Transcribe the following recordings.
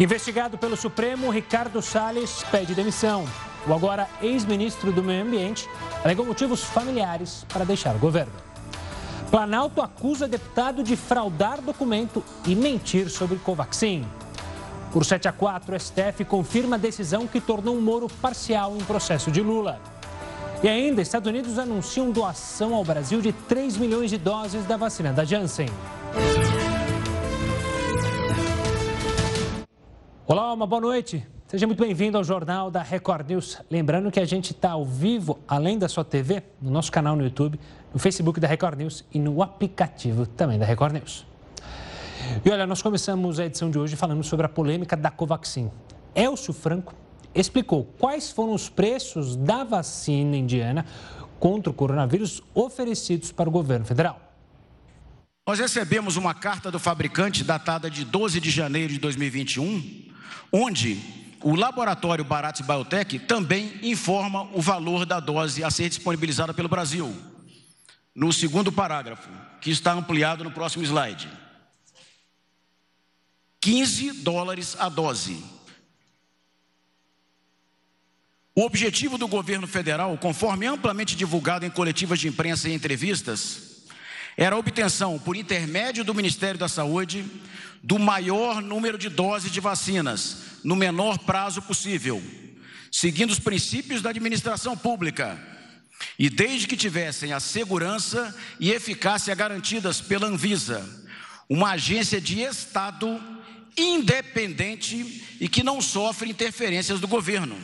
Investigado pelo Supremo, Ricardo Salles pede demissão. O agora ex-ministro do Meio Ambiente alegou motivos familiares para deixar o governo. Planalto acusa deputado de fraudar documento e mentir sobre Covaxin. Por 7 a 4, o STF confirma a decisão que tornou Moro parcial em processo de Lula. E ainda, Estados Unidos anunciam doação ao Brasil de 3 milhões de doses da vacina da Janssen. Olá, uma boa noite. Seja muito bem-vindo ao Jornal da Record News. Lembrando que a gente está ao vivo, além da sua TV, no nosso canal no YouTube, no Facebook da Record News e no aplicativo também da Record News. E olha, nós começamos a edição de hoje falando sobre a polêmica da Covaxin. Elcio Franco explicou quais foram os preços da vacina indiana contra o coronavírus oferecidos para o governo federal. Nós recebemos uma carta do fabricante datada de 12 de janeiro de 2021 onde o laboratório Bharat Biotech também informa o valor da dose a ser disponibilizada pelo Brasil. No segundo parágrafo, que está ampliado no próximo slide. 15 dólares a dose. O objetivo do governo federal, conforme amplamente divulgado em coletivas de imprensa e entrevistas, era a obtenção, por intermédio do Ministério da Saúde, do maior número de doses de vacinas, no menor prazo possível, seguindo os princípios da administração pública, e desde que tivessem a segurança e eficácia garantidas pela Anvisa, uma agência de Estado independente e que não sofre interferências do governo.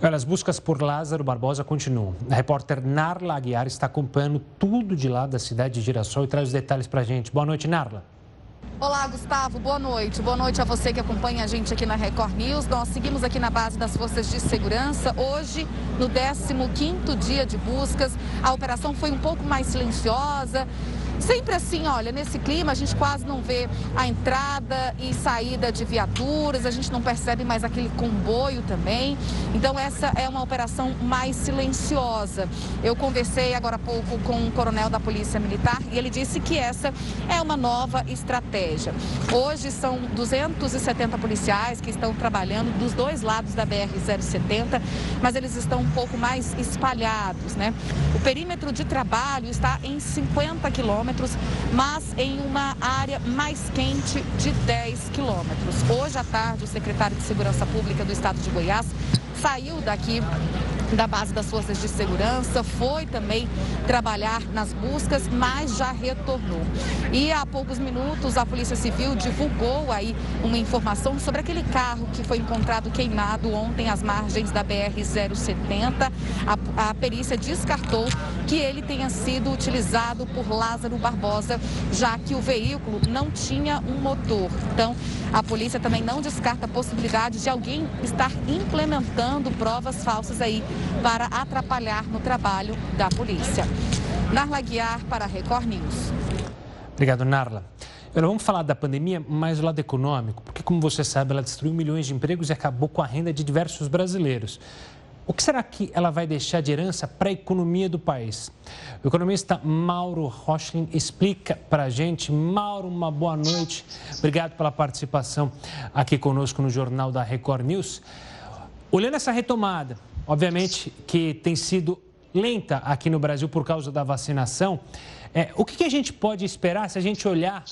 Olha, as buscas por Lázaro Barbosa continuam. A repórter Narla Aguiar está acompanhando tudo de lá da cidade de Girassol e traz os detalhes para a gente. Boa noite, Narla. Olá, Gustavo. Boa noite. Boa noite a você que acompanha a gente aqui na Record News. Nós seguimos aqui na base das Forças de Segurança. Hoje, no 15º dia de buscas, a operação foi um pouco mais silenciosa. Sempre assim, olha, nesse clima a gente quase não vê a entrada e saída de viaturas, a gente não percebe mais aquele comboio também. Então essa é uma operação mais silenciosa. Eu conversei agora há pouco com um coronel da Polícia Militar e ele disse que essa é uma nova estratégia. Hoje são 270 policiais que estão trabalhando dos dois lados da BR-070, mas eles estão um pouco mais espalhados, né? O perímetro de trabalho está em 50 quilômetros quilômetros, mas em uma área mais quente de 10 quilômetros. Hoje à tarde, o secretário de Segurança Pública do Estado de Goiás saiu daqui da base das forças de segurança, foi também trabalhar nas buscas, mas já retornou. E há poucos minutos a Polícia Civil divulgou aí uma informação sobre aquele carro que foi encontrado queimado ontem às margens da BR-070. A, a perícia descartou que ele tenha sido utilizado por Lázaro Barbosa, já que o veículo não tinha um motor. Então, a polícia também não descarta a possibilidade de alguém estar implementando provas falsas aí para atrapalhar no trabalho da polícia. Narla Guiar para Record News. Obrigado, Narla. Agora vamos falar da pandemia, mas do lado econômico, porque, como você sabe, ela destruiu milhões de empregos e acabou com a renda de diversos brasileiros. O que será que ela vai deixar de herança para a economia do país? O economista Mauro Rochlin explica para a gente. Mauro, uma boa noite. Obrigado pela participação aqui conosco no Jornal da Record News. Olhando essa retomada, obviamente que tem sido lenta aqui no Brasil por causa da vacinação, é, o que, que a gente pode esperar se a gente olhar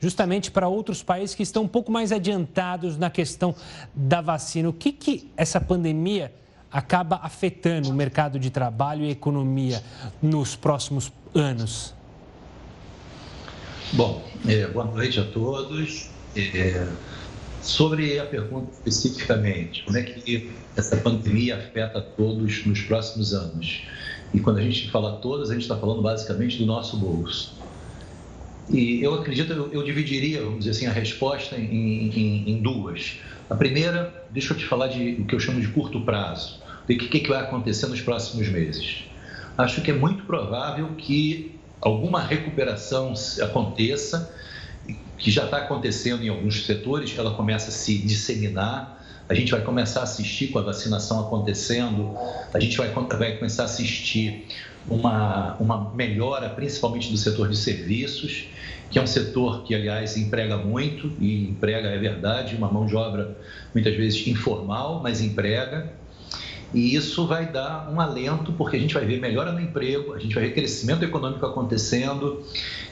justamente para outros países que estão um pouco mais adiantados na questão da vacina? O que, que essa pandemia acaba afetando o mercado de trabalho e a economia nos próximos anos? Bom, é, boa noite a todos. É, sobre a pergunta especificamente, como é que essa pandemia afeta todos nos próximos anos? E quando a gente fala todos, a gente está falando basicamente do nosso bolso. E eu acredito, eu, eu dividiria, vamos dizer assim, a resposta em, em, em duas. A primeira, deixa eu te falar de o que eu chamo de curto prazo. O que, que vai acontecer nos próximos meses? Acho que é muito provável que alguma recuperação aconteça, que já está acontecendo em alguns setores, ela começa a se disseminar. A gente vai começar a assistir com a vacinação acontecendo, a gente vai, vai começar a assistir uma, uma melhora, principalmente do setor de serviços, que é um setor que, aliás, emprega muito, e emprega, é verdade, uma mão de obra muitas vezes informal, mas emprega. E isso vai dar um alento, porque a gente vai ver melhora no emprego, a gente vai ver crescimento econômico acontecendo,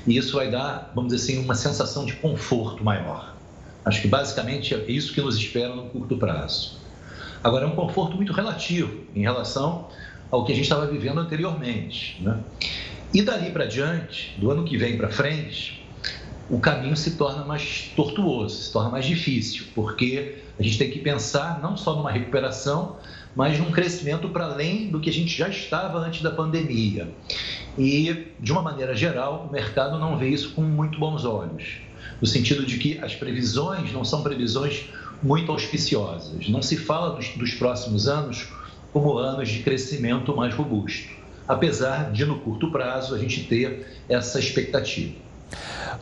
e isso vai dar, vamos dizer assim, uma sensação de conforto maior. Acho que basicamente é isso que nos espera no curto prazo. Agora, é um conforto muito relativo em relação ao que a gente estava vivendo anteriormente. Né? E dali para diante, do ano que vem para frente, o caminho se torna mais tortuoso, se torna mais difícil, porque a gente tem que pensar não só numa recuperação, mas num crescimento para além do que a gente já estava antes da pandemia. E, de uma maneira geral, o mercado não vê isso com muito bons olhos, no sentido de que as previsões não são previsões muito auspiciosas. Não se fala dos, dos próximos anos como anos de crescimento mais robusto, apesar de, no curto prazo, a gente ter essa expectativa.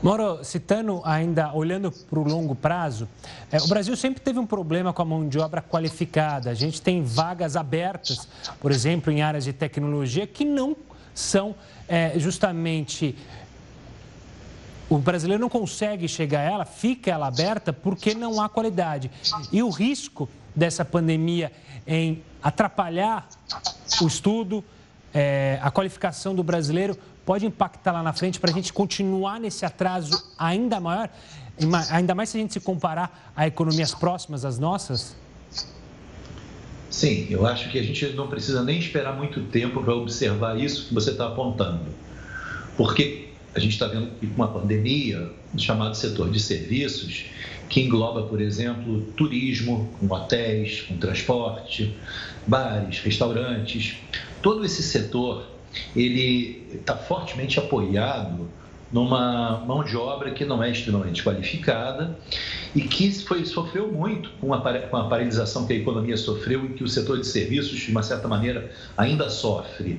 Moro, citando ainda, olhando para o longo prazo, é, o Brasil sempre teve um problema com a mão de obra qualificada. A gente tem vagas abertas, por exemplo, em áreas de tecnologia, que não são é, justamente. O brasileiro não consegue chegar a ela, fica ela aberta porque não há qualidade. E o risco dessa pandemia em atrapalhar o estudo, é, a qualificação do brasileiro pode impactar lá na frente para a gente continuar nesse atraso ainda maior, ainda mais se a gente se comparar a economias próximas às nossas? Sim, eu acho que a gente não precisa nem esperar muito tempo para observar isso que você está apontando. Porque a gente está vendo que uma pandemia, chamado setor de serviços, que engloba, por exemplo, turismo, com hotéis, com transporte, bares, restaurantes, todo esse setor ele está fortemente apoiado numa mão de obra que não é extremamente qualificada e que foi, sofreu muito com a, com a paralisação que a economia sofreu e que o setor de serviços, de uma certa maneira, ainda sofre.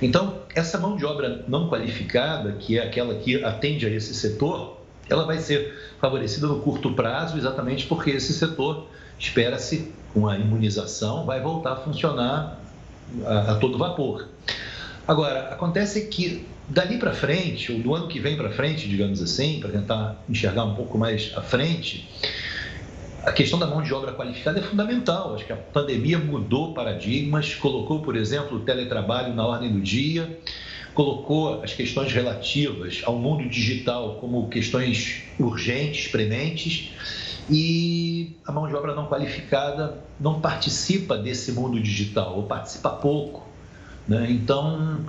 Então, essa mão de obra não qualificada, que é aquela que atende a esse setor, ela vai ser favorecida no curto prazo, exatamente porque esse setor, espera-se, com a imunização, vai voltar a funcionar a, a todo vapor. Agora, acontece que dali para frente, ou do ano que vem para frente, digamos assim, para tentar enxergar um pouco mais à frente, a questão da mão de obra qualificada é fundamental. Acho que a pandemia mudou paradigmas, colocou, por exemplo, o teletrabalho na ordem do dia, colocou as questões relativas ao mundo digital como questões urgentes, prementes, e a mão de obra não qualificada não participa desse mundo digital, ou participa pouco. Né? Então,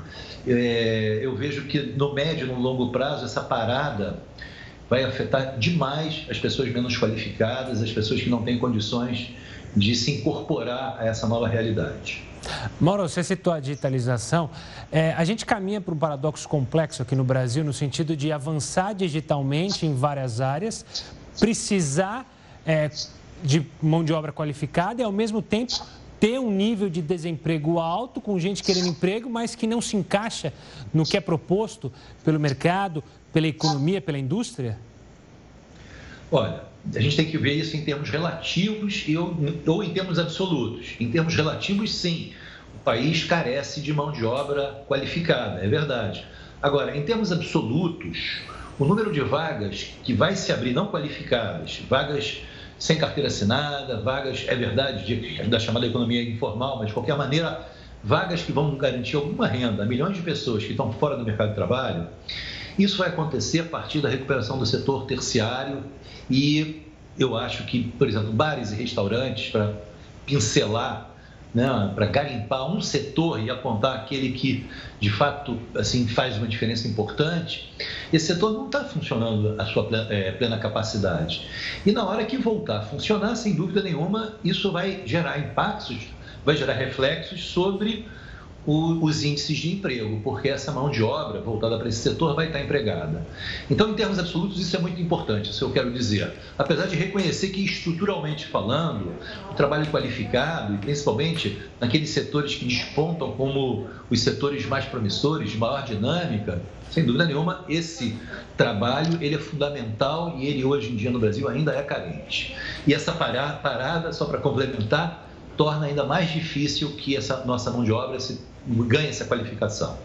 é, eu vejo que no médio e no longo prazo, essa parada vai afetar demais as pessoas menos qualificadas, as pessoas que não têm condições de se incorporar a essa nova realidade. Mauro, você citou a digitalização. É, a gente caminha para um paradoxo complexo aqui no Brasil, no sentido de avançar digitalmente em várias áreas, precisar é, de mão de obra qualificada e, ao mesmo tempo, ter um nível de desemprego alto, com gente querendo emprego, mas que não se encaixa no que é proposto pelo mercado, pela economia, pela indústria? Olha, a gente tem que ver isso em termos relativos ou em termos absolutos. Em termos relativos, sim, o país carece de mão de obra qualificada, é verdade. Agora, em termos absolutos, o número de vagas que vai se abrir não qualificadas, vagas sem carteira assinada, vagas, é verdade, de, da chamada economia informal, mas de qualquer maneira, vagas que vão garantir alguma renda a milhões de pessoas que estão fora do mercado de trabalho, isso vai acontecer a partir da recuperação do setor terciário e eu acho que, por exemplo, bares e restaurantes, para pincelar né, para garimpar um setor e apontar aquele que de fato assim faz uma diferença importante, esse setor não está funcionando a sua plena, é, plena capacidade. E na hora que voltar a funcionar, sem dúvida nenhuma, isso vai gerar impactos, vai gerar reflexos sobre o, os índices de emprego, porque essa mão de obra voltada para esse setor vai estar empregada. Então, em termos absolutos, isso é muito importante, isso eu quero dizer. Apesar de reconhecer que, estruturalmente falando, o trabalho qualificado, e principalmente naqueles setores que despontam como os setores mais promissores, de maior dinâmica, sem dúvida nenhuma, esse trabalho ele é fundamental e ele hoje em dia no Brasil ainda é carente. E essa parada, só para complementar, torna ainda mais difícil que essa nossa mão de obra se ganha essa qualificação.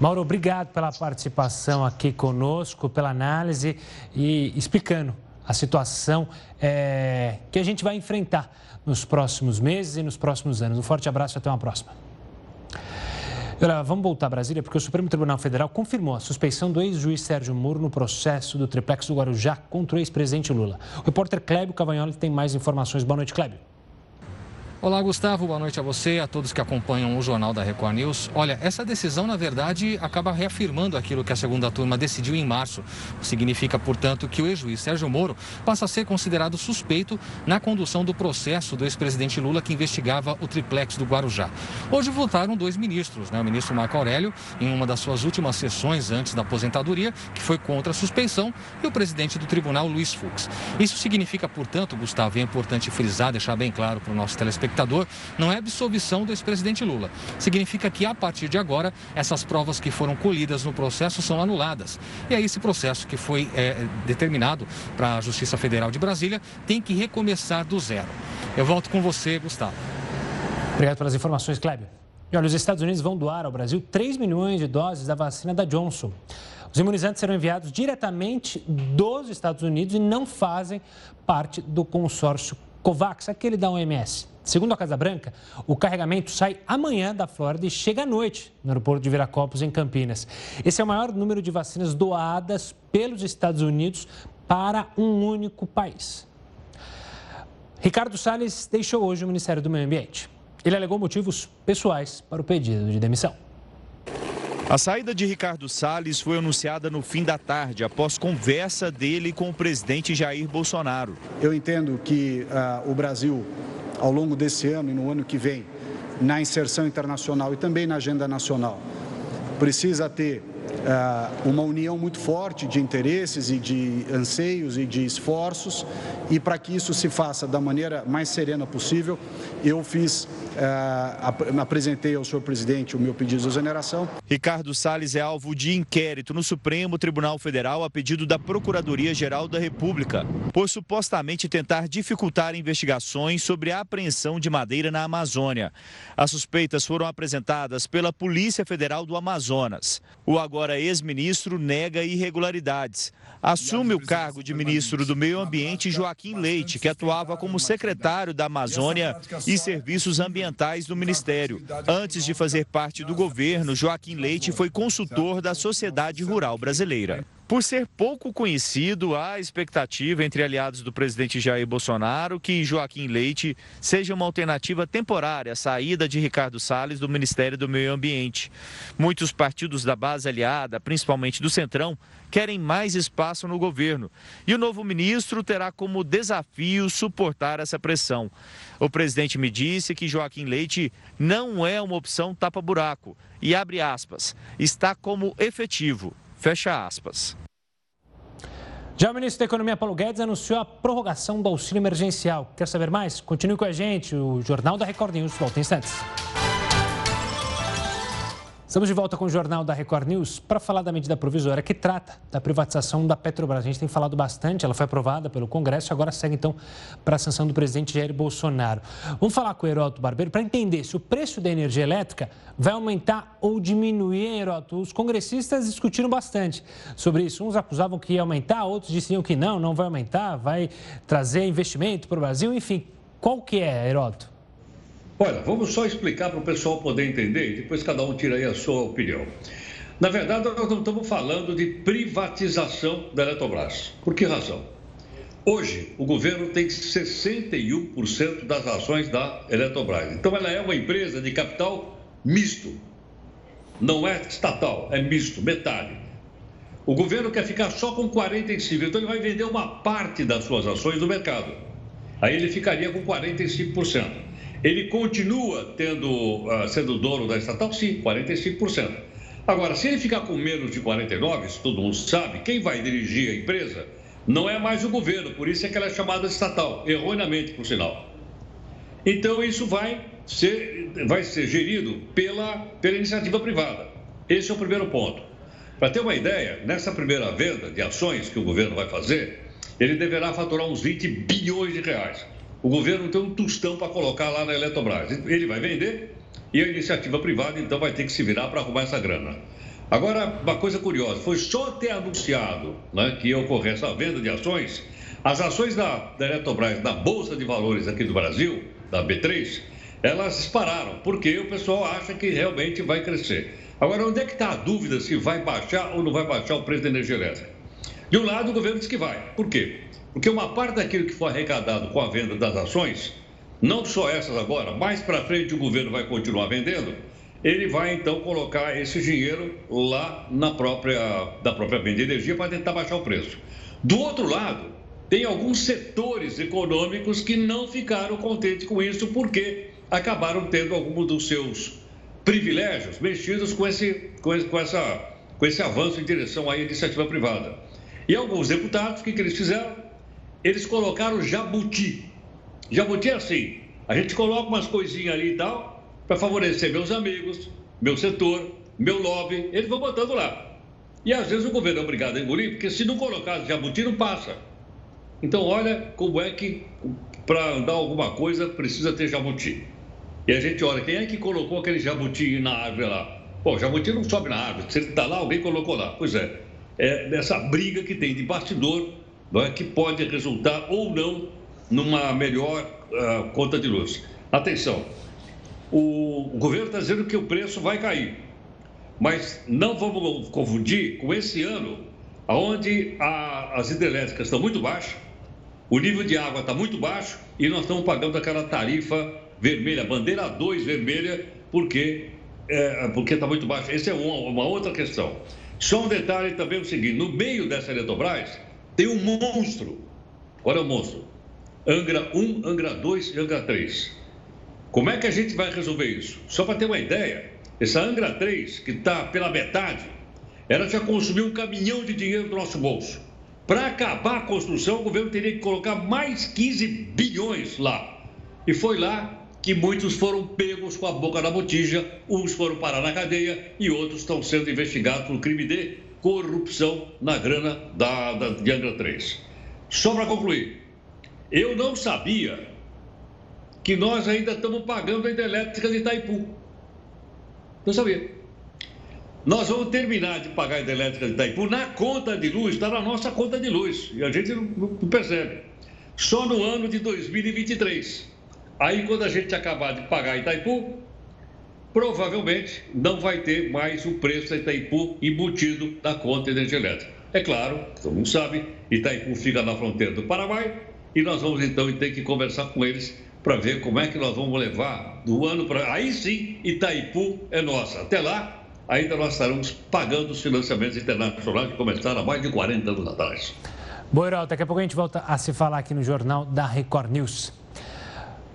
Mauro, obrigado pela participação aqui conosco, pela análise e explicando a situação é, que a gente vai enfrentar nos próximos meses e nos próximos anos. Um forte abraço e até uma próxima. Vamos voltar a Brasília, porque o Supremo Tribunal Federal confirmou a suspeição do ex-juiz Sérgio Moro no processo do triplex do Guarujá contra o ex-presidente Lula. O repórter Clébio Cavagnoli tem mais informações. Boa noite, Clébio. Olá, Gustavo. Boa noite a você, a todos que acompanham o Jornal da Record News. Olha, essa decisão, na verdade, acaba reafirmando aquilo que a segunda turma decidiu em março. Significa, portanto, que o ex-juiz Sérgio Moro passa a ser considerado suspeito na condução do processo do ex-presidente Lula que investigava o triplex do Guarujá. Hoje votaram dois ministros, né? o ministro Marco Aurélio, em uma das suas últimas sessões antes da aposentadoria, que foi contra a suspeição, e o presidente do tribunal, Luiz Fux. Isso significa, portanto, Gustavo, é importante frisar, deixar bem claro para o nosso telespectador, não é absolvição do ex-presidente Lula. Significa que, a partir de agora, essas provas que foram colhidas no processo são anuladas. E aí, esse processo que foi é, determinado para a Justiça Federal de Brasília tem que recomeçar do zero. Eu volto com você, Gustavo. Obrigado pelas informações, Kleber. E olha, os Estados Unidos vão doar ao Brasil 3 milhões de doses da vacina da Johnson. Os imunizantes serão enviados diretamente dos Estados Unidos e não fazem parte do consórcio COVAX, aquele da OMS. Segundo a Casa Branca, o carregamento sai amanhã da Flórida e chega à noite no aeroporto de Viracopos, em Campinas. Esse é o maior número de vacinas doadas pelos Estados Unidos para um único país. Ricardo Salles deixou hoje o Ministério do Meio Ambiente. Ele alegou motivos pessoais para o pedido de demissão. A saída de Ricardo Salles foi anunciada no fim da tarde, após conversa dele com o presidente Jair Bolsonaro. Eu entendo que uh, o Brasil ao longo desse ano e no ano que vem, na inserção internacional e também na agenda nacional. Precisa ter uh, uma união muito forte de interesses e de anseios e de esforços, e para que isso se faça da maneira mais serena possível, eu fiz, uh, apresentei ao senhor presidente o meu pedido de exoneração. Ricardo Salles é alvo de inquérito no Supremo Tribunal Federal a pedido da Procuradoria-Geral da República, por supostamente tentar dificultar investigações sobre a apreensão de madeira na Amazônia. As suspeitas foram apresentadas pela Polícia Federal do Amazonas. O agora ex-ministro nega irregularidades. Assume o cargo de ministro do Meio Ambiente Joaquim Leite, que atuava como secretário da Amazônia e Serviços Ambientais do Ministério. Antes de fazer parte do governo, Joaquim Leite foi consultor da Sociedade Rural Brasileira. Por ser pouco conhecido, há expectativa entre aliados do presidente Jair Bolsonaro que Joaquim Leite seja uma alternativa temporária à saída de Ricardo Salles do Ministério do Meio Ambiente. Muitos partidos da base aliada, principalmente do Centrão, querem mais espaço no governo. E o novo ministro terá como desafio suportar essa pressão. O presidente me disse que Joaquim Leite não é uma opção tapa-buraco e abre aspas, está como efetivo Fecha aspas. Já o ministro da Economia, Paulo Guedes, anunciou a prorrogação do auxílio emergencial. Quer saber mais? Continue com a gente. O Jornal da Record News volta em instantes. Estamos de volta com o Jornal da Record News para falar da medida provisória que trata da privatização da Petrobras. A gente tem falado bastante, ela foi aprovada pelo Congresso agora segue então para a sanção do presidente Jair Bolsonaro. Vamos falar com o Heroto Barbeiro para entender se o preço da energia elétrica vai aumentar ou diminuir, Heroto. Os congressistas discutiram bastante sobre isso. Uns acusavam que ia aumentar, outros diziam que não, não vai aumentar, vai trazer investimento para o Brasil. Enfim, qual que é, Heroto? Olha, vamos só explicar para o pessoal poder entender e depois cada um tira aí a sua opinião. Na verdade, nós não estamos falando de privatização da Eletrobras. Por que razão? Hoje, o governo tem 61% das ações da Eletrobras. Então, ela é uma empresa de capital misto. Não é estatal, é misto, metade. O governo quer ficar só com 45%, então ele vai vender uma parte das suas ações no mercado. Aí ele ficaria com 45%. Ele continua tendo, uh, sendo dono da estatal? Sim, 45%. Agora, se ele ficar com menos de 49%, isso todo mundo sabe, quem vai dirigir a empresa não é mais o governo, por isso é que ela é chamada estatal, erroneamente, por sinal. Então, isso vai ser, vai ser gerido pela, pela iniciativa privada. Esse é o primeiro ponto. Para ter uma ideia, nessa primeira venda de ações que o governo vai fazer, ele deverá faturar uns 20 bilhões de reais. O governo tem um tostão para colocar lá na Eletrobras. Ele vai vender e a iniciativa privada então vai ter que se virar para arrumar essa grana. Agora, uma coisa curiosa, foi só ter anunciado né, que ia ocorrer essa venda de ações, as ações da, da Eletrobras na Bolsa de Valores aqui do Brasil, da B3, elas dispararam, porque o pessoal acha que realmente vai crescer. Agora, onde é que está a dúvida se vai baixar ou não vai baixar o preço da energia elétrica? De um lado, o governo diz que vai. Por quê? Porque uma parte daquilo que foi arrecadado com a venda das ações, não só essas agora, mais para frente o governo vai continuar vendendo, ele vai então colocar esse dinheiro lá na própria, da própria venda de energia para tentar baixar o preço. Do outro lado, tem alguns setores econômicos que não ficaram contentes com isso porque acabaram tendo alguns dos seus privilégios mexidos com esse, com, esse, com, essa, com esse avanço em direção à iniciativa privada. E alguns deputados, o que, que eles fizeram? Eles colocaram jabuti. Jabuti é assim, a gente coloca umas coisinhas ali e tal, para favorecer meus amigos, meu setor, meu lobby, eles vão botando lá. E às vezes o governo é obrigado a engolir, porque se não colocar jabuti, não passa. Então, olha como é que para andar alguma coisa precisa ter jabuti. E a gente olha, quem é que colocou aquele jabuti na árvore lá? Pô, jabuti não sobe na árvore. Se ele está lá, alguém colocou lá. Pois é, é dessa briga que tem de bastidor, é, que pode resultar ou não numa melhor uh, conta de luz. Atenção, o, o governo está dizendo que o preço vai cair, mas não vamos confundir com esse ano, onde a, as hidrelétricas estão muito baixas, o nível de água está muito baixo e nós estamos pagando aquela tarifa vermelha, bandeira 2 vermelha, porque é, porque está muito baixo. Essa é uma, uma, outra questão. Só um detalhe também é o seguinte: no meio dessa Eletrobras tem um monstro. Olha o monstro. Angra 1, Angra 2 e Angra 3. Como é que a gente vai resolver isso? Só para ter uma ideia, essa Angra 3, que está pela metade, ela já consumiu um caminhão de dinheiro do nosso bolso. Para acabar a construção, o governo teria que colocar mais 15 bilhões lá. E foi lá que muitos foram pegos com a boca na botija, uns foram parar na cadeia e outros estão sendo investigados por crime de corrupção na grana da, da de Angra 3. Só para concluir, eu não sabia que nós ainda estamos pagando a hidrelétrica de Itaipu. Não sabia. Nós vamos terminar de pagar a hidrelétrica de Itaipu na conta de luz, está na nossa conta de luz, e a gente não, percebe. Só no ano de 2023. Aí, quando a gente acabar de pagar Itaipu, provavelmente não vai ter mais o preço da Itaipu embutido na conta de energia elétrica. É claro, todo mundo sabe, Itaipu fica na fronteira do Paraguai e nós vamos então ter que conversar com eles para ver como é que nós vamos levar do ano para. Aí sim, Itaipu é nossa. Até lá, ainda nós estaremos pagando os financiamentos internacionais que começaram há mais de 40 anos atrás. Boa, daqui a pouco a gente volta a se falar aqui no Jornal da Record News.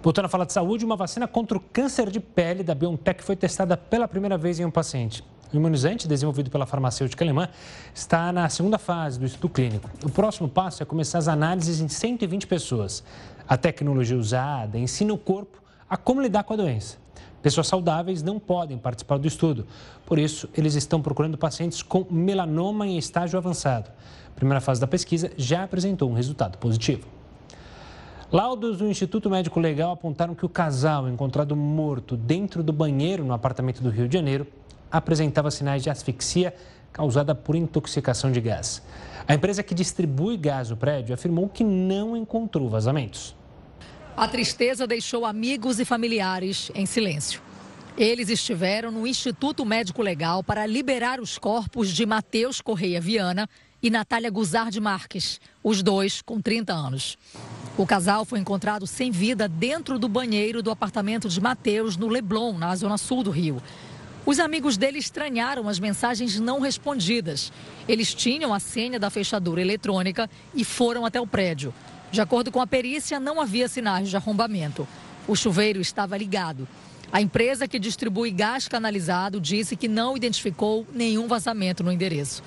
Voltando a falar de saúde, uma vacina contra o câncer de pele da BioNTech foi testada pela primeira vez em um paciente. O imunizante, desenvolvido pela farmacêutica alemã, está na segunda fase do estudo clínico. O próximo passo é começar as análises em 120 pessoas. A tecnologia usada ensina o corpo a como lidar com a doença. Pessoas saudáveis não podem participar do estudo, por isso, eles estão procurando pacientes com melanoma em estágio avançado. A primeira fase da pesquisa já apresentou um resultado positivo. Laudos do Instituto Médico Legal apontaram que o casal encontrado morto dentro do banheiro no apartamento do Rio de Janeiro apresentava sinais de asfixia causada por intoxicação de gás. A empresa que distribui gás no prédio afirmou que não encontrou vazamentos. A tristeza deixou amigos e familiares em silêncio. Eles estiveram no Instituto Médico Legal para liberar os corpos de Matheus Correia Viana e Natália Guzard Marques, os dois com 30 anos. O casal foi encontrado sem vida dentro do banheiro do apartamento de Mateus, no Leblon, na zona sul do Rio. Os amigos dele estranharam as mensagens não respondidas. Eles tinham a senha da fechadura eletrônica e foram até o prédio. De acordo com a perícia, não havia sinais de arrombamento. O chuveiro estava ligado. A empresa que distribui gás canalizado disse que não identificou nenhum vazamento no endereço.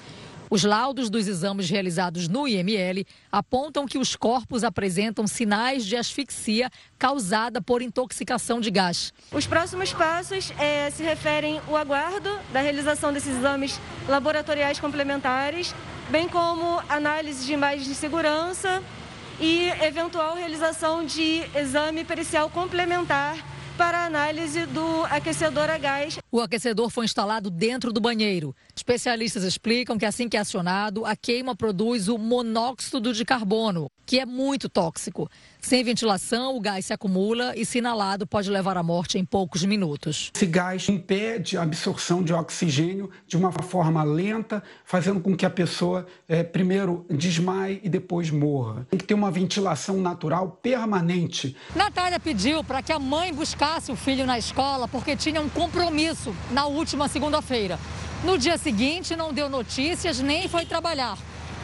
Os laudos dos exames realizados no IML apontam que os corpos apresentam sinais de asfixia causada por intoxicação de gás. Os próximos passos é, se referem ao aguardo da realização desses exames laboratoriais complementares, bem como análise de imagens de segurança e eventual realização de exame pericial complementar para análise do aquecedor a gás. O aquecedor foi instalado dentro do banheiro. Especialistas explicam que assim que é acionado, a queima produz o monóxido de carbono, que é muito tóxico. Sem ventilação, o gás se acumula e, se inalado, pode levar à morte em poucos minutos. Esse gás impede a absorção de oxigênio de uma forma lenta, fazendo com que a pessoa é, primeiro desmaie e depois morra. Tem que ter uma ventilação natural permanente. Natália pediu para que a mãe buscasse o filho na escola porque tinha um compromisso na última segunda-feira. No dia seguinte, não deu notícias nem foi trabalhar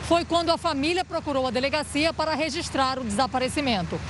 foi quando a família procurou a delegacia para registrar o desaparecimento.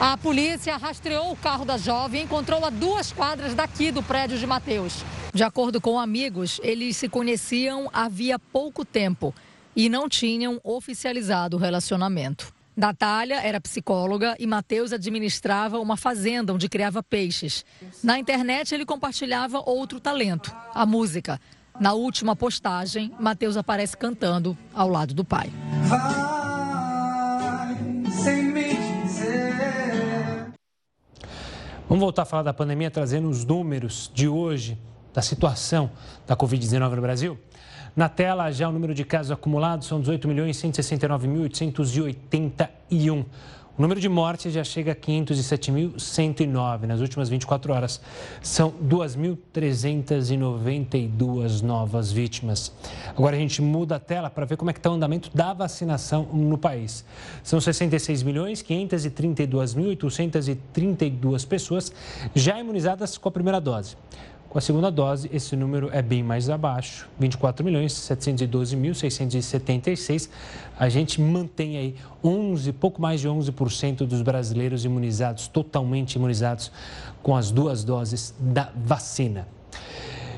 A polícia rastreou o carro da jovem e encontrou a duas quadras daqui do prédio de Mateus. De acordo com amigos, eles se conheciam havia pouco tempo e não tinham oficializado o relacionamento. Natália era psicóloga e Mateus administrava uma fazenda onde criava peixes. Na internet, ele compartilhava outro talento, a música. Na última postagem, Mateus aparece cantando ao lado do pai. Vai, sem me dizer. Vamos voltar a falar da pandemia, trazendo os números de hoje, da situação da Covid-19 no Brasil? Na tela, já o número de casos acumulados são 18.169.881. O número de mortes já chega a 507.109 nas últimas 24 horas. São 2.392 novas vítimas. Agora a gente muda a tela para ver como é que está o andamento da vacinação no país. São 66.532.832 pessoas já imunizadas com a primeira dose. Com a segunda dose, esse número é bem mais abaixo, 24 milhões 712.676. A gente mantém aí 11, pouco mais de 11% dos brasileiros imunizados, totalmente imunizados com as duas doses da vacina.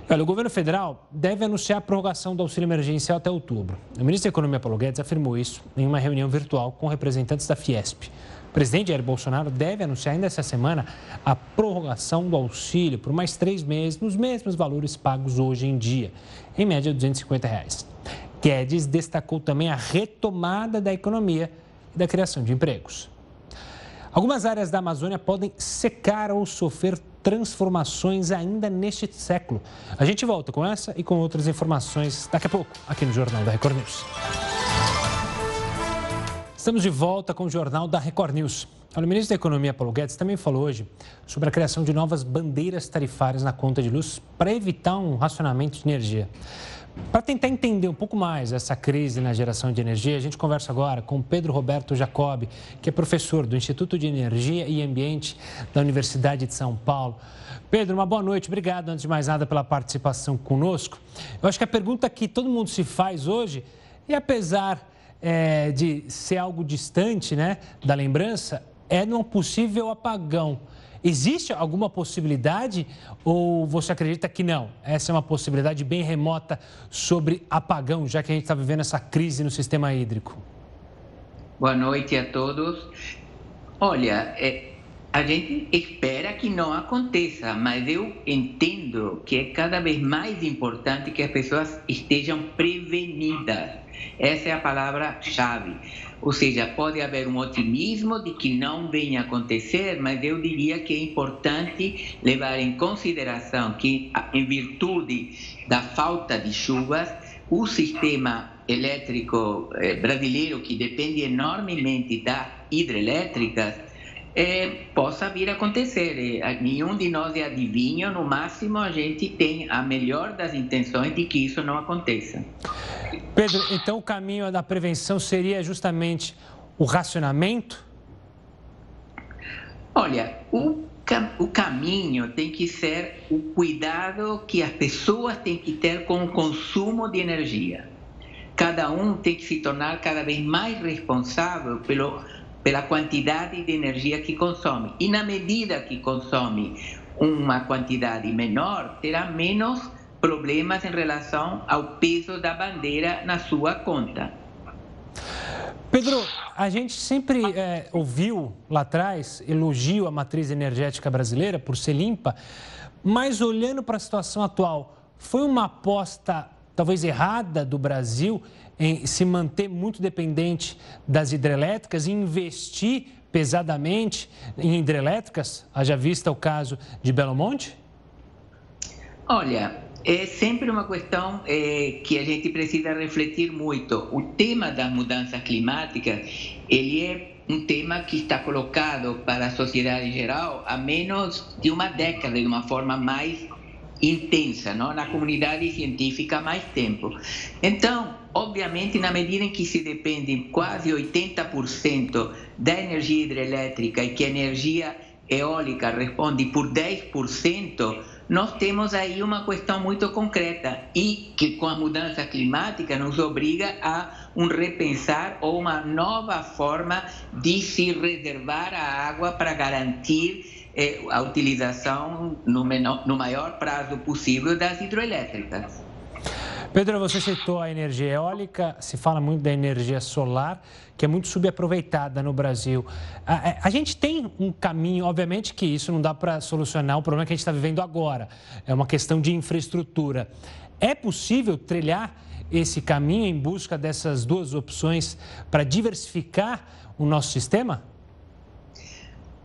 Olha, o governo federal deve anunciar a prorrogação do auxílio emergencial até outubro. O ministro da Economia, Paulo Guedes, afirmou isso em uma reunião virtual com representantes da Fiesp presidente Jair Bolsonaro deve anunciar ainda essa semana a prorrogação do auxílio por mais três meses, nos mesmos valores pagos hoje em dia, em média 250 reais. Guedes destacou também a retomada da economia e da criação de empregos. Algumas áreas da Amazônia podem secar ou sofrer transformações ainda neste século. A gente volta com essa e com outras informações daqui a pouco, aqui no Jornal da Record News. Estamos de volta com o Jornal da Record News. O ministro da Economia, Paulo Guedes, também falou hoje sobre a criação de novas bandeiras tarifárias na conta de luz para evitar um racionamento de energia. Para tentar entender um pouco mais essa crise na geração de energia, a gente conversa agora com Pedro Roberto Jacob, que é professor do Instituto de Energia e Ambiente da Universidade de São Paulo. Pedro, uma boa noite. Obrigado, antes de mais nada, pela participação conosco. Eu acho que a pergunta que todo mundo se faz hoje é, apesar é, de ser algo distante né, da lembrança, é num possível apagão. Existe alguma possibilidade ou você acredita que não? Essa é uma possibilidade bem remota sobre apagão, já que a gente está vivendo essa crise no sistema hídrico. Boa noite a todos. Olha, é, a gente espera que não aconteça, mas eu entendo que é cada vez mais importante que as pessoas estejam prevenidas essa é a palavra-chave. Ou seja, pode haver um otimismo de que não venha acontecer, mas eu diria que é importante levar em consideração que, em virtude da falta de chuvas, o sistema elétrico eh, brasileiro, que depende enormemente das hidrelétricas, é, possa vir a acontecer. É, nenhum de nós é adivinho, no máximo a gente tem a melhor das intenções de que isso não aconteça. Pedro, então o caminho da prevenção seria justamente o racionamento? Olha, o, o caminho tem que ser o cuidado que as pessoas têm que ter com o consumo de energia. Cada um tem que se tornar cada vez mais responsável pelo pela quantidade de energia que consome. E na medida que consome uma quantidade menor, terá menos problemas em relação ao peso da bandeira na sua conta. Pedro, a gente sempre é, ouviu lá atrás elogio à matriz energética brasileira por ser limpa, mas olhando para a situação atual, foi uma aposta talvez errada do Brasil em se manter muito dependente das hidrelétricas e investir pesadamente em hidrelétricas, haja vista o caso de Belo Monte? Olha, é sempre uma questão é, que a gente precisa refletir muito. O tema das mudanças climáticas, ele é um tema que está colocado para a sociedade em geral há menos de uma década, de uma forma mais intensa, não? na comunidade científica há mais tempo. Então, obviamente, na medida em que se depende quase 80% da energia hidrelétrica e que a energia eólica responde por 10%, nós temos aí uma questão muito concreta e que com a mudança climática nos obriga a um repensar ou uma nova forma de se reservar a água para garantir eh, a utilização no, menor, no maior prazo possível das hidroelétricas. Pedro, você citou a energia eólica, se fala muito da energia solar, que é muito subaproveitada no Brasil. A, é, a gente tem um caminho, obviamente que isso não dá para solucionar o problema que a gente está vivendo agora. É uma questão de infraestrutura. É possível trilhar esse caminho em busca dessas duas opções para diversificar o nosso sistema?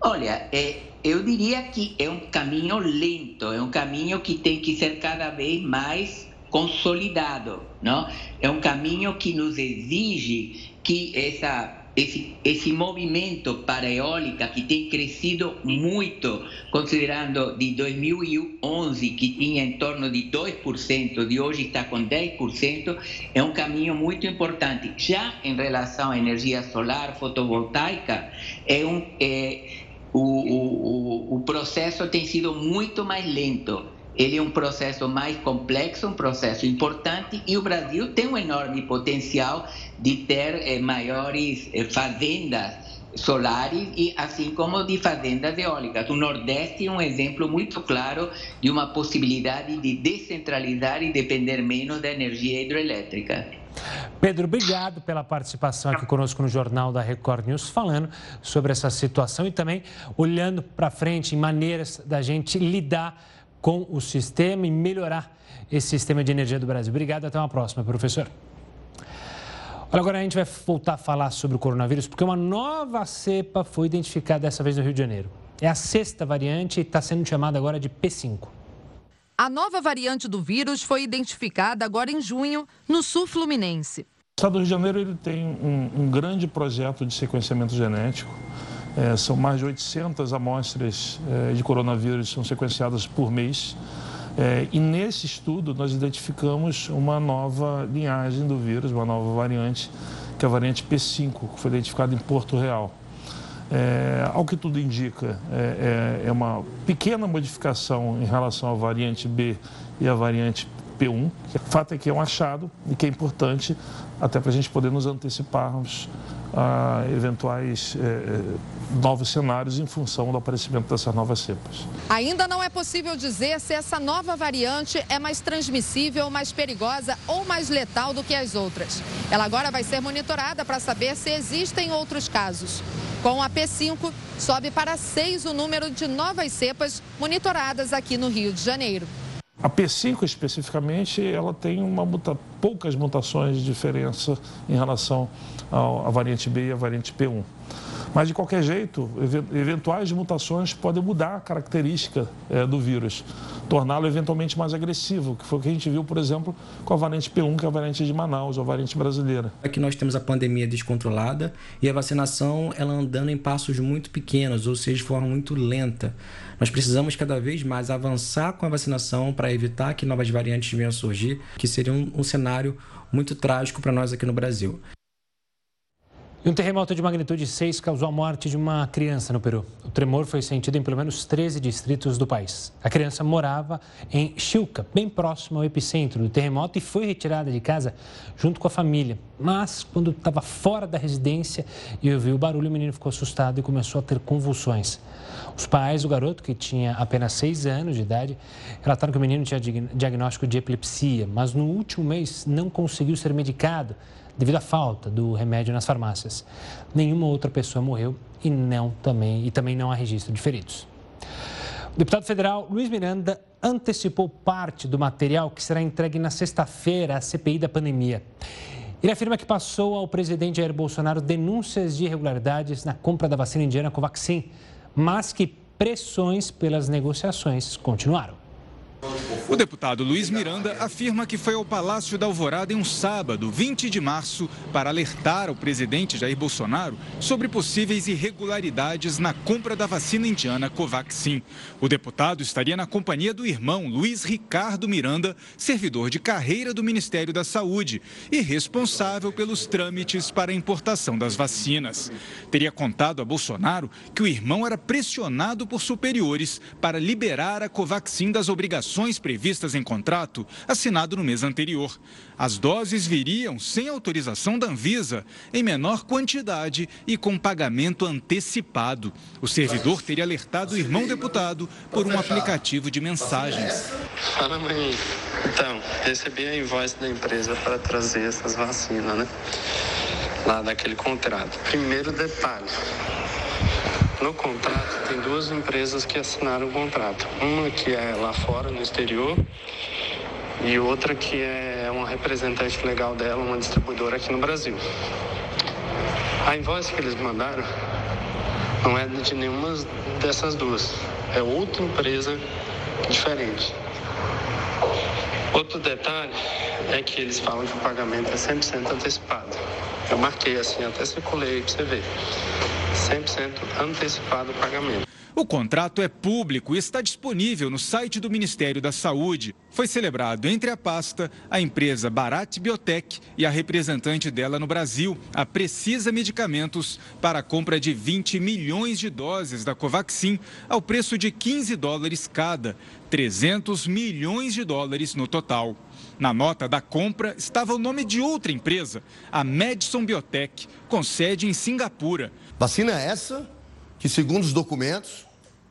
Olha, é, eu diria que é um caminho lento, é um caminho que tem que ser cada vez mais consolidado, não? É um caminho que nos exige que essa esse, esse movimento para a eólica que tem crescido muito, considerando de 2011 que tinha em torno de 2%, de hoje está com 10%, é um caminho muito importante. Já em relação à energia solar fotovoltaica, é um, é, o, o, o processo tem sido muito mais lento ele é um processo mais complexo, um processo importante, e o Brasil tem um enorme potencial de ter eh, maiores eh, fazendas solares e assim como de fazendas eólicas. O Nordeste é um exemplo muito claro de uma possibilidade de descentralizar e depender menos da energia hidroelétrica. Pedro, obrigado pela participação aqui conosco no Jornal da Record News, falando sobre essa situação e também olhando para frente em maneiras da gente lidar com o sistema e melhorar esse sistema de energia do Brasil. Obrigado, até uma próxima, professor. Olha, agora a gente vai voltar a falar sobre o coronavírus, porque uma nova cepa foi identificada dessa vez no Rio de Janeiro. É a sexta variante e está sendo chamada agora de P5. A nova variante do vírus foi identificada agora em junho no sul fluminense. O estado do Rio de Janeiro ele tem um, um grande projeto de sequenciamento genético é, são mais de 800 amostras é, de coronavírus que são sequenciadas por mês. É, e nesse estudo nós identificamos uma nova linhagem do vírus, uma nova variante, que é a variante P5, que foi identificada em Porto Real. É, ao que tudo indica, é, é, é, uma pequena modificação em relação à variante B e à variante P1. O fato é que é um achado e que é importante até para a gente poder nos anteciparmos a eventuais eh, novos cenários em função do aparecimento dessas novas cepas. Ainda não é possível dizer se essa nova variante é mais transmissível, mais perigosa ou mais letal do que as outras. Ela agora vai ser monitorada para saber se existem outros casos. Com a P5, sobe para seis o número de novas cepas monitoradas aqui no Rio de Janeiro. A P5 especificamente, ela tem uma muta, poucas mutações de diferença em relação à variante B e à variante P1. Mas, de qualquer jeito, eventuais mutações podem mudar a característica é, do vírus, torná-lo eventualmente mais agressivo, que foi o que a gente viu, por exemplo, com a variante P1, que é a variante de Manaus, a variante brasileira. É que nós temos a pandemia descontrolada e a vacinação ela andando em passos muito pequenos, ou seja, de forma muito lenta. Nós precisamos cada vez mais avançar com a vacinação para evitar que novas variantes venham a surgir, que seria um, um cenário muito trágico para nós aqui no Brasil. Um terremoto de magnitude 6 causou a morte de uma criança no Peru. O tremor foi sentido em pelo menos 13 distritos do país. A criança morava em Chilca, bem próximo ao epicentro do terremoto, e foi retirada de casa junto com a família. Mas, quando estava fora da residência e ouviu o barulho, o menino ficou assustado e começou a ter convulsões. Os pais do garoto, que tinha apenas 6 anos de idade, relataram que o menino tinha diagnóstico de epilepsia, mas no último mês não conseguiu ser medicado devido à falta do remédio nas farmácias. Nenhuma outra pessoa morreu e, não, também, e também não há registro de feridos. O deputado federal Luiz Miranda antecipou parte do material que será entregue na sexta-feira à CPI da pandemia. Ele afirma que passou ao presidente Jair Bolsonaro denúncias de irregularidades na compra da vacina indiana Covaxin, mas que pressões pelas negociações continuaram. O deputado Luiz Miranda afirma que foi ao Palácio da Alvorada em um sábado, 20 de março, para alertar o presidente Jair Bolsonaro sobre possíveis irregularidades na compra da vacina indiana Covaxin. O deputado estaria na companhia do irmão Luiz Ricardo Miranda, servidor de carreira do Ministério da Saúde e responsável pelos trâmites para a importação das vacinas. Teria contado a Bolsonaro que o irmão era pressionado por superiores para liberar a Covaxin das obrigações previstas em contrato assinado no mês anterior. As doses viriam sem autorização da Anvisa, em menor quantidade e com pagamento antecipado. O servidor teria alertado o irmão deputado por um aplicativo de mensagens. Fala, mãe. Então, recebi a invoice da empresa para trazer essas vacinas, né? Lá daquele contrato. Primeiro detalhe. No contrato, tem duas empresas que assinaram o contrato. Uma que é lá fora, no exterior, e outra que é uma representante legal dela, uma distribuidora aqui no Brasil. A invoice que eles mandaram não é de nenhuma dessas duas, é outra empresa diferente. Outro detalhe é que eles falam que o pagamento é 100% antecipado. Eu marquei assim, até circulei para você ver. 100% antecipado o pagamento. O contrato é público e está disponível no site do Ministério da Saúde. Foi celebrado entre a pasta, a empresa Barat Biotech e a representante dela no Brasil, a Precisa Medicamentos, para a compra de 20 milhões de doses da Covaxin ao preço de 15 dólares cada, 300 milhões de dólares no total. Na nota da compra estava o nome de outra empresa, a Madison Biotech, com sede em Singapura. Vacina é essa que, segundo os documentos,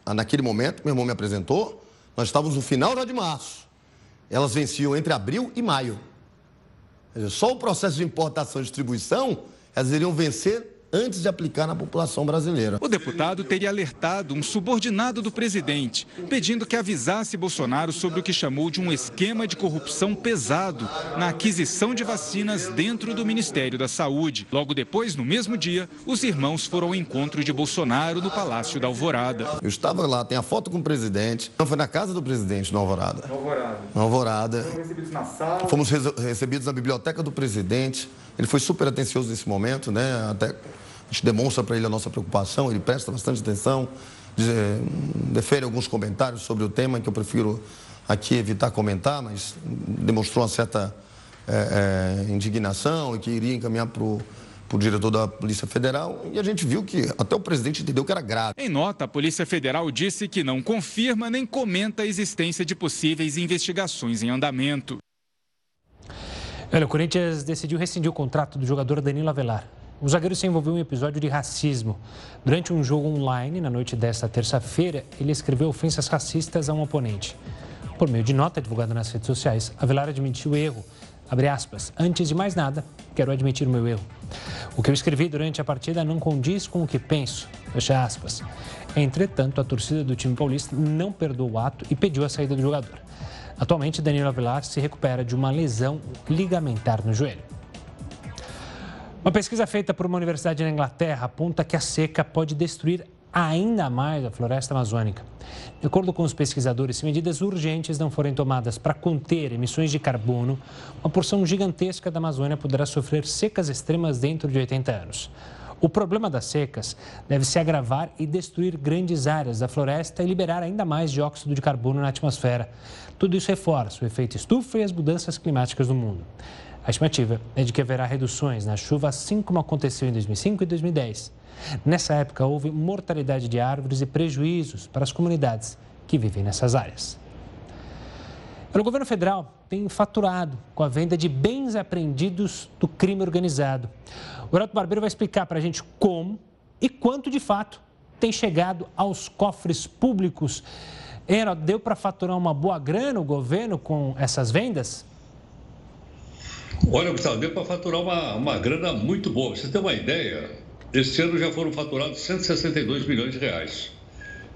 ah, naquele momento, meu irmão me apresentou, nós estávamos no final já de março. Elas venciam entre abril e maio. Só o processo de importação e distribuição, elas iriam vencer antes de aplicar na população brasileira. O deputado teria alertado um subordinado do presidente, pedindo que avisasse Bolsonaro sobre o que chamou de um esquema de corrupção pesado na aquisição de vacinas dentro do Ministério da Saúde. Logo depois, no mesmo dia, os irmãos foram ao encontro de Bolsonaro no Palácio da Alvorada. Eu estava lá, tem a foto com o presidente. Não foi na casa do presidente, na Alvorada. Na Alvorada. Na Alvorada. Fomos recebidos na sala. Fomos recebidos na biblioteca do presidente. Ele foi super atencioso nesse momento, né? Até a gente demonstra para ele a nossa preocupação, ele presta bastante atenção, defere alguns comentários sobre o tema que eu prefiro aqui evitar comentar, mas demonstrou uma certa é, é, indignação e que iria encaminhar para o o diretor da Polícia Federal e a gente viu que até o presidente entendeu que era grave. Em nota, a Polícia Federal disse que não confirma nem comenta a existência de possíveis investigações em andamento. Olha, o Corinthians decidiu rescindir o contrato do jogador Danilo Avelar. O zagueiro se envolveu em um episódio de racismo. Durante um jogo online, na noite desta terça-feira, ele escreveu ofensas racistas a um oponente. Por meio de nota divulgada nas redes sociais, Avelar admitiu o erro. Aspas. Antes de mais nada, quero admitir o meu erro. O que eu escrevi durante a partida não condiz com o que penso. Fecha aspas. Entretanto, a torcida do time paulista não perdoou o ato e pediu a saída do jogador. Atualmente, Danilo Avelar se recupera de uma lesão ligamentar no joelho. Uma pesquisa feita por uma universidade na Inglaterra aponta que a seca pode destruir ainda mais a floresta amazônica. De acordo com os pesquisadores, se medidas urgentes não forem tomadas para conter emissões de carbono, uma porção gigantesca da Amazônia poderá sofrer secas extremas dentro de 80 anos. O problema das secas deve se agravar e destruir grandes áreas da floresta e liberar ainda mais dióxido de carbono na atmosfera. Tudo isso reforça o efeito estufa e as mudanças climáticas no mundo. A estimativa é de que haverá reduções na chuva, assim como aconteceu em 2005 e 2010. Nessa época, houve mortalidade de árvores e prejuízos para as comunidades que vivem nessas áreas. O governo federal tem faturado com a venda de bens apreendidos do crime organizado. O Heraldo Barbeiro vai explicar para a gente como e quanto de fato tem chegado aos cofres públicos. Heraldo, deu para faturar uma boa grana o governo com essas vendas? Olha, Gustavo, deu para faturar uma, uma grana muito boa. Você tem uma ideia? Este ano já foram faturados 162 milhões de reais.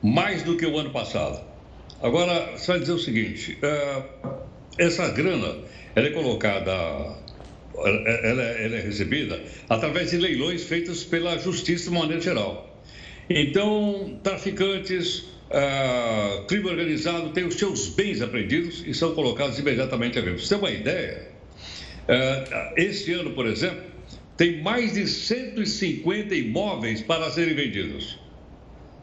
Mais do que o ano passado. Agora, você vai dizer o seguinte: é, essa grana ela é colocada ela, ela é recebida através de leilões feitos pela Justiça de maneira geral. Então, traficantes, ah, crime organizado têm os seus bens apreendidos e são colocados imediatamente a ver. você tem uma ideia, ah, este ano, por exemplo, tem mais de 150 imóveis para serem vendidos.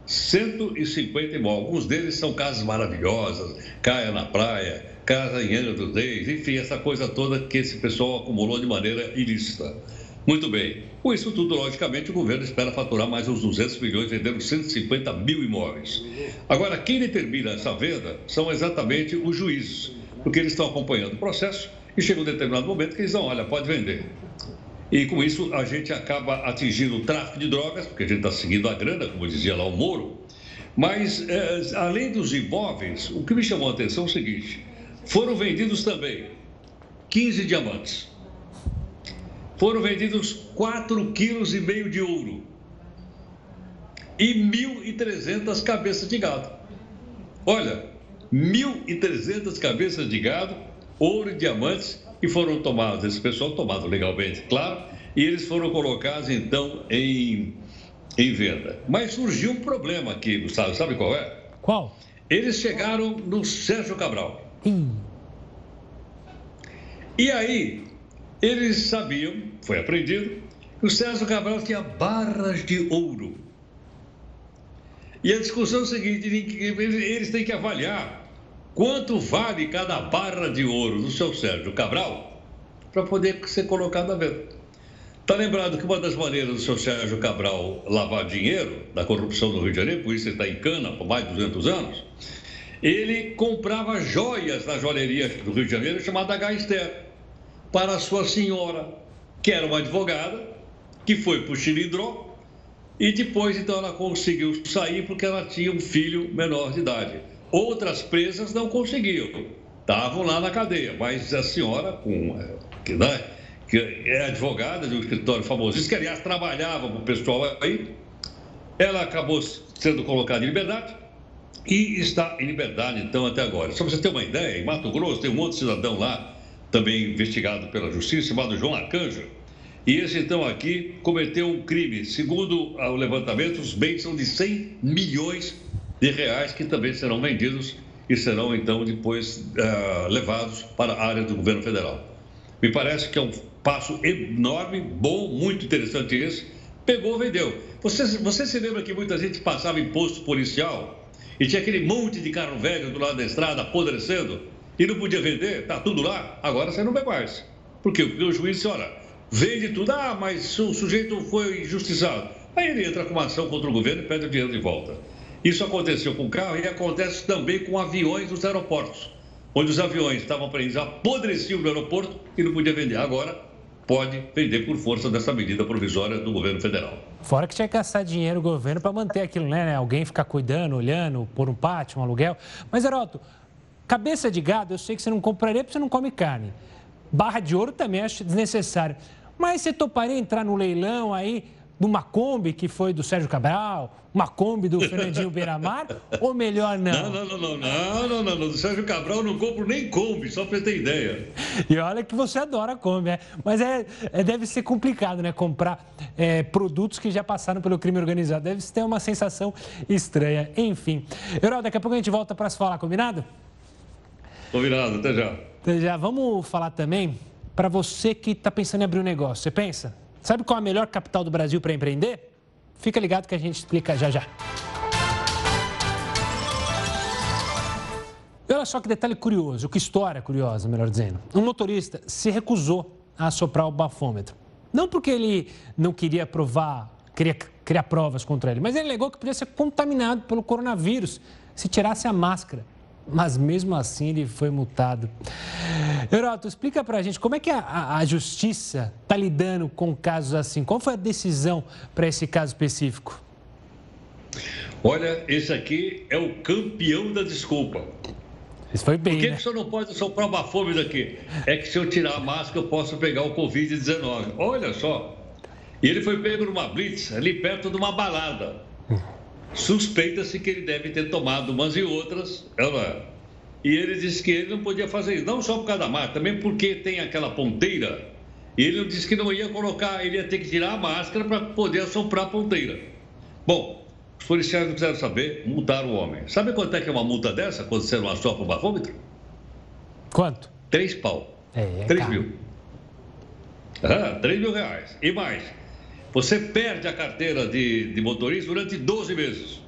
150 imóveis. Alguns deles são casas maravilhosas, caia na praia, casa em Angra dos Reis, enfim, essa coisa toda que esse pessoal acumulou de maneira ilícita. Muito bem. Com isso tudo, logicamente, o governo espera faturar mais uns 200 milhões, vendendo 150 mil imóveis. Agora, quem determina essa venda são exatamente os juízes, porque eles estão acompanhando o processo e chega um determinado momento que eles dão, olha, pode vender. E com isso a gente acaba atingindo o tráfico de drogas, porque a gente está seguindo a grana, como dizia lá o Moro. Mas, é, além dos imóveis, o que me chamou a atenção é o seguinte: foram vendidos também 15 diamantes. Foram vendidos 4,5 kg de ouro e 1.300 cabeças de gado. Olha, 1.300 cabeças de gado, ouro e diamantes, e foram tomados, esse pessoal tomado legalmente, claro, e eles foram colocados então em, em venda. Mas surgiu um problema aqui, Gustavo, sabe qual é? Qual? Eles chegaram no Sérgio Cabral. Hum. E aí, eles sabiam, foi aprendido, que o Sérgio Cabral tinha barras de ouro. E a discussão é a seguinte: eles têm que avaliar quanto vale cada barra de ouro do seu Sérgio Cabral para poder ser colocado à venda. Está lembrado que uma das maneiras do seu Sérgio Cabral lavar dinheiro da corrupção do Rio de Janeiro, por isso ele está em cana por mais de 200 anos, ele comprava joias na joalheria do Rio de Janeiro chamada Gaster para sua senhora, que era uma advogada, que foi para o Chilindró e depois então ela conseguiu sair porque ela tinha um filho menor de idade. Outras presas não conseguiam, estavam lá na cadeia, mas a senhora, com, é, que, né, que é advogada de um escritório famosíssimo, que aliás trabalhava para o pessoal aí, ela acabou sendo colocada em liberdade e está em liberdade, então, até agora. Só para você ter uma ideia, em Mato Grosso tem um outro cidadão lá, também investigado pela justiça, chamado João Arcanjo. E esse, então, aqui cometeu um crime. Segundo o levantamento, os bens são de 100 milhões de reais, que também serão vendidos e serão, então, depois uh, levados para a área do governo federal. Me parece que é um passo enorme, bom, muito interessante esse. Pegou, vendeu. Você, você se lembra que muita gente passava imposto policial e tinha aquele monte de carro velho do lado da estrada apodrecendo e não podia vender, tá tudo lá, agora você não vê mais. Por quê? Porque o juiz disse, olha, vende tudo, ah, mas o sujeito foi injustiçado. Aí ele entra com uma ação contra o governo e pede o dinheiro de volta. Isso aconteceu com o carro e acontece também com aviões dos aeroportos, onde os aviões estavam presos, apodreciam no aeroporto e não podia vender. Agora, pode vender por força dessa medida provisória do governo federal. Fora que tinha que gastar dinheiro o governo para manter aquilo, né? Alguém ficar cuidando, olhando, por um pátio, um aluguel. Mas, Heroto, cabeça de gado, eu sei que você não compraria porque você não come carne. Barra de ouro também acho desnecessário. Mas você toparia entrar no leilão aí de uma Kombi que foi do Sérgio Cabral, uma Kombi do Fernandinho Beiramar, ou melhor não? Não, não, não, não, não, não, não, do Sérgio Cabral eu não compro nem Kombi, só para ter ideia. E olha que você adora Kombi, é. mas é, é, deve ser complicado, né, comprar é, produtos que já passaram pelo crime organizado, deve ter uma sensação estranha, enfim. Herói, daqui a pouco a gente volta para se falar, combinado? Combinado, até já. Até já, vamos falar também para você que está pensando em abrir um negócio, você pensa? Sabe qual é a melhor capital do Brasil para empreender? Fica ligado que a gente explica já já. E olha só que detalhe curioso, que história curiosa, melhor dizendo. Um motorista se recusou a assoprar o bafômetro. Não porque ele não queria provar, queria criar provas contra ele, mas ele alegou que podia ser contaminado pelo coronavírus se tirasse a máscara mas mesmo assim ele foi multado. Heroto, explica pra gente como é que a, a justiça está lidando com casos assim. Qual foi a decisão para esse caso específico? Olha, esse aqui é o campeão da desculpa. Isso foi bem. Por que, né? que o senhor não pode soprar uma fome daqui? É que se eu tirar a máscara eu posso pegar o Covid-19. Olha só. E ele foi pego numa blitz ali perto de uma balada. Suspeita-se que ele deve ter tomado umas e outras. Ela, e ele disse que ele não podia fazer isso, não só por causa da marca, também porque tem aquela ponteira E ele disse que não ia colocar, ele ia ter que tirar a máscara para poder assoprar a ponteira. Bom, os policiais não quiseram saber, multaram o homem. Sabe quanto é que é uma multa dessa quando você não assopra o bafômetro? Quanto? Três pau. É, é Três mil. Ah, 3 mil reais. E mais, você perde a carteira de, de motorista durante 12 meses.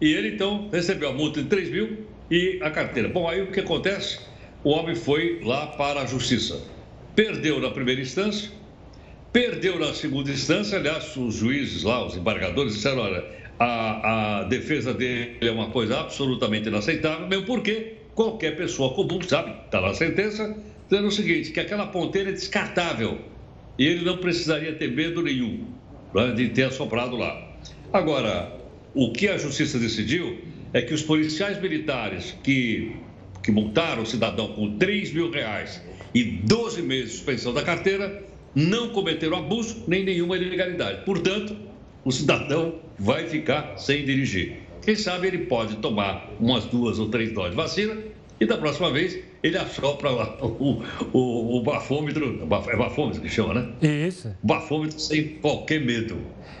E ele, então, recebeu a multa de 3 mil e a carteira. Bom, aí o que acontece? O homem foi lá para a justiça. Perdeu na primeira instância, perdeu na segunda instância. Aliás, os juízes lá, os embargadores, disseram: olha, a, a defesa dele é uma coisa absolutamente inaceitável, mesmo porque qualquer pessoa comum sabe, está na sentença, dizendo o seguinte: que aquela ponteira é descartável e ele não precisaria ter medo nenhum né, de ter assoprado lá. Agora, o que a justiça decidiu é que os policiais militares que, que multaram o cidadão com 3 mil reais e 12 meses de suspensão da carteira não cometeram abuso nem nenhuma ilegalidade. Portanto, o cidadão vai ficar sem dirigir. Quem sabe ele pode tomar umas duas ou três doses de vacina e da próxima vez ele assopra lá o, o, o bafômetro, é bafômetro que chama, né? Isso. Bafômetro sem qualquer medo.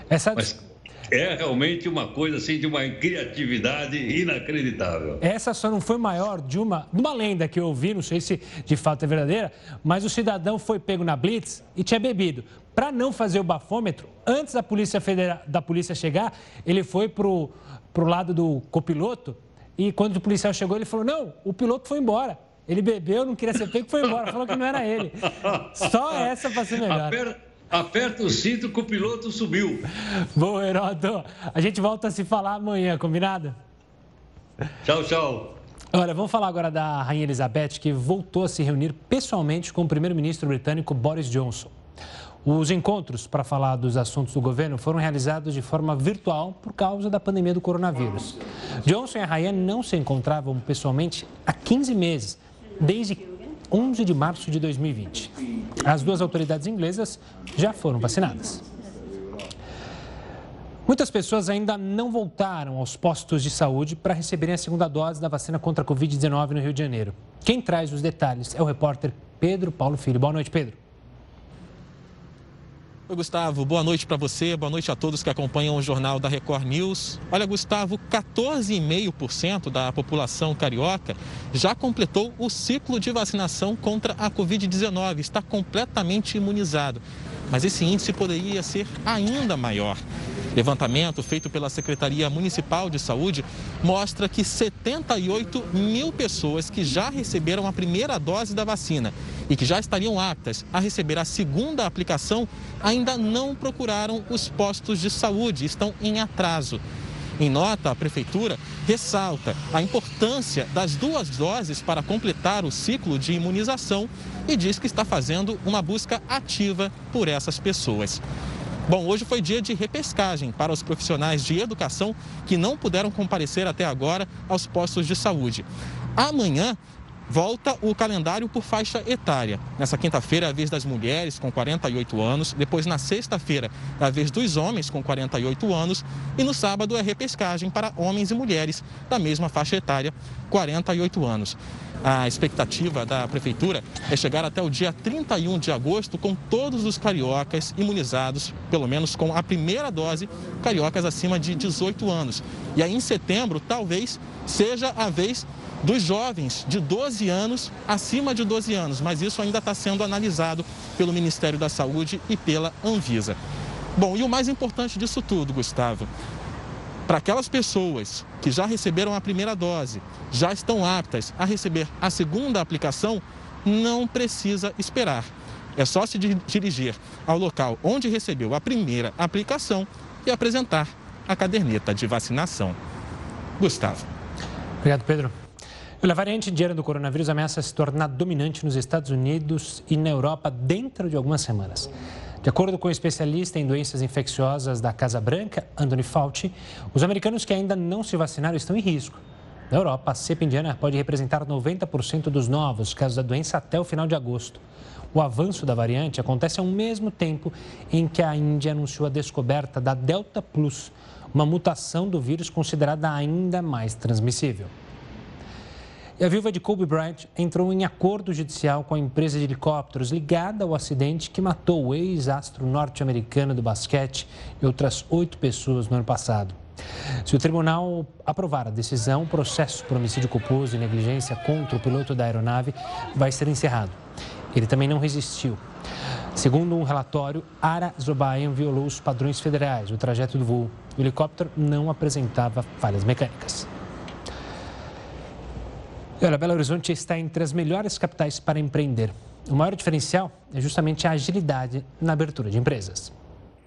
Essa... Mas é realmente uma coisa assim de uma criatividade inacreditável. Essa só não foi maior de uma, de uma lenda que eu ouvi, não sei se de fato é verdadeira, mas o cidadão foi pego na blitz e tinha bebido. Para não fazer o bafômetro, antes da polícia federal, da polícia chegar, ele foi pro pro lado do copiloto e quando o policial chegou, ele falou: "Não, o piloto foi embora". Ele bebeu, não queria ser pego, foi embora. Falou que não era ele. Só essa para ser melhor. Aperta, aperta o cinto que o piloto subiu. Bom, Heroto, a gente volta a se falar amanhã, combinado? Tchau, tchau. Olha, vamos falar agora da Rainha Elizabeth, que voltou a se reunir pessoalmente com o primeiro-ministro britânico Boris Johnson. Os encontros para falar dos assuntos do governo foram realizados de forma virtual por causa da pandemia do coronavírus. Johnson e rainha não se encontravam pessoalmente há 15 meses, desde 11 de março de 2020. As duas autoridades inglesas já foram vacinadas. Muitas pessoas ainda não voltaram aos postos de saúde para receberem a segunda dose da vacina contra a Covid-19 no Rio de Janeiro. Quem traz os detalhes é o repórter Pedro Paulo Filho. Boa noite, Pedro. Oi, Gustavo. Boa noite para você, boa noite a todos que acompanham o Jornal da Record News. Olha, Gustavo, 14,5% da população carioca já completou o ciclo de vacinação contra a Covid-19, está completamente imunizado. Mas esse índice poderia ser ainda maior. Levantamento feito pela Secretaria Municipal de Saúde mostra que 78 mil pessoas que já receberam a primeira dose da vacina e que já estariam aptas a receber a segunda aplicação ainda não procuraram os postos de saúde, estão em atraso. Em nota, a Prefeitura ressalta a importância das duas doses para completar o ciclo de imunização e diz que está fazendo uma busca ativa por essas pessoas. Bom, hoje foi dia de repescagem para os profissionais de educação que não puderam comparecer até agora aos postos de saúde. Amanhã volta o calendário por faixa etária. Nessa quinta-feira a vez das mulheres com 48 anos, depois na sexta-feira a vez dos homens com 48 anos e no sábado é repescagem para homens e mulheres da mesma faixa etária, 48 anos. A expectativa da prefeitura é chegar até o dia 31 de agosto com todos os cariocas imunizados, pelo menos com a primeira dose, cariocas acima de 18 anos. E aí em setembro, talvez seja a vez dos jovens de 12 anos acima de 12 anos, mas isso ainda está sendo analisado pelo Ministério da Saúde e pela Anvisa. Bom, e o mais importante disso tudo, Gustavo, para aquelas pessoas que já receberam a primeira dose, já estão aptas a receber a segunda aplicação, não precisa esperar. É só se dirigir ao local onde recebeu a primeira aplicação e apresentar a caderneta de vacinação. Gustavo. Obrigado, Pedro. A variante indiana do coronavírus ameaça se tornar dominante nos Estados Unidos e na Europa dentro de algumas semanas. De acordo com o especialista em doenças infecciosas da Casa Branca, Anthony Fauci, os americanos que ainda não se vacinaram estão em risco. Na Europa, a cepa indiana pode representar 90% dos novos casos da doença até o final de agosto. O avanço da variante acontece ao mesmo tempo em que a Índia anunciou a descoberta da Delta Plus, uma mutação do vírus considerada ainda mais transmissível. E a viúva de Kobe Bryant entrou em acordo judicial com a empresa de helicópteros ligada ao acidente que matou o ex-astro norte-americano do basquete e outras oito pessoas no ano passado. Se o tribunal aprovar a decisão, o processo por homicídio culposo e negligência contra o piloto da aeronave vai ser encerrado. Ele também não resistiu. Segundo um relatório, Ara Zobayan violou os padrões federais do trajeto do voo. O helicóptero não apresentava falhas mecânicas. E olha, Belo Horizonte está entre as melhores capitais para empreender. O maior diferencial é justamente a agilidade na abertura de empresas.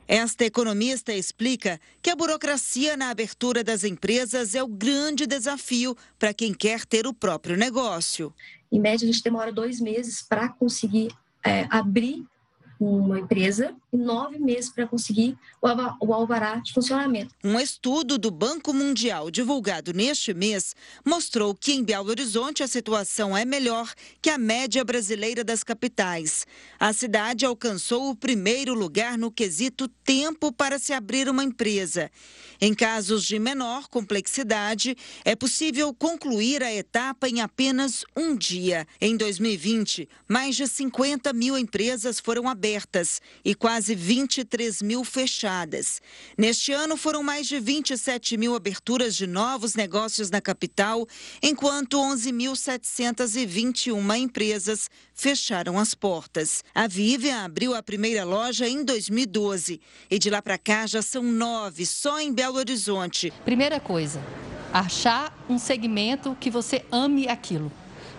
Esta economista explica que a burocracia na abertura das empresas é o grande desafio para quem quer ter o próprio negócio. Em média, a gente demora dois meses para conseguir é, abrir uma empresa nove meses para conseguir o alvará de funcionamento. Um estudo do Banco Mundial divulgado neste mês mostrou que em Belo Horizonte a situação é melhor que a média brasileira das capitais. A cidade alcançou o primeiro lugar no quesito tempo para se abrir uma empresa. Em casos de menor complexidade, é possível concluir a etapa em apenas um dia. Em 2020, mais de 50 mil empresas foram abertas e quase 23 mil fechadas. Neste ano, foram mais de 27 mil aberturas de novos negócios na capital, enquanto 11.721 empresas fecharam as portas. A Vivian abriu a primeira loja em 2012 e de lá para cá já são nove só em Belo Horizonte. Primeira coisa, achar um segmento que você ame aquilo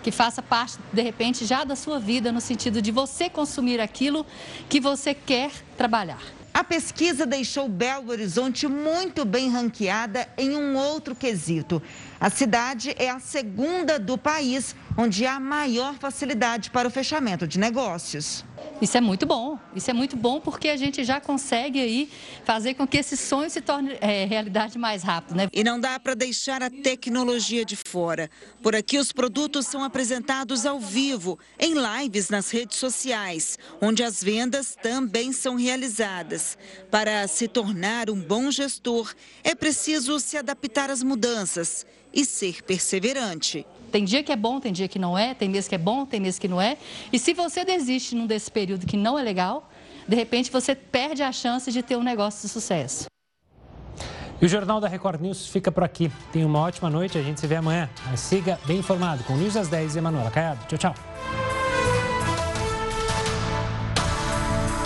que faça parte, de repente, já da sua vida, no sentido de você consumir aquilo que você quer trabalhar. A pesquisa deixou Belo Horizonte muito bem ranqueada em um outro quesito. A cidade é a segunda do país onde há maior facilidade para o fechamento de negócios. Isso é muito bom. Isso é muito bom porque a gente já consegue aí fazer com que esse sonho se torne é, realidade mais rápido, né? E não dá para deixar a tecnologia de fora. Por aqui os produtos são apresentados ao vivo, em lives nas redes sociais, onde as vendas também são realizadas. Para se tornar um bom gestor, é preciso se adaptar às mudanças e ser perseverante. Tem dia que é bom, tem dia que não é, tem mês que é bom, tem mês que não é. E se você desiste num desse período que não é legal, de repente você perde a chance de ter um negócio de sucesso. E o Jornal da Record News fica por aqui. Tenha uma ótima noite, a gente se vê amanhã. Mas siga bem informado com News às 10 e Emanuela Caiado. Tchau, tchau.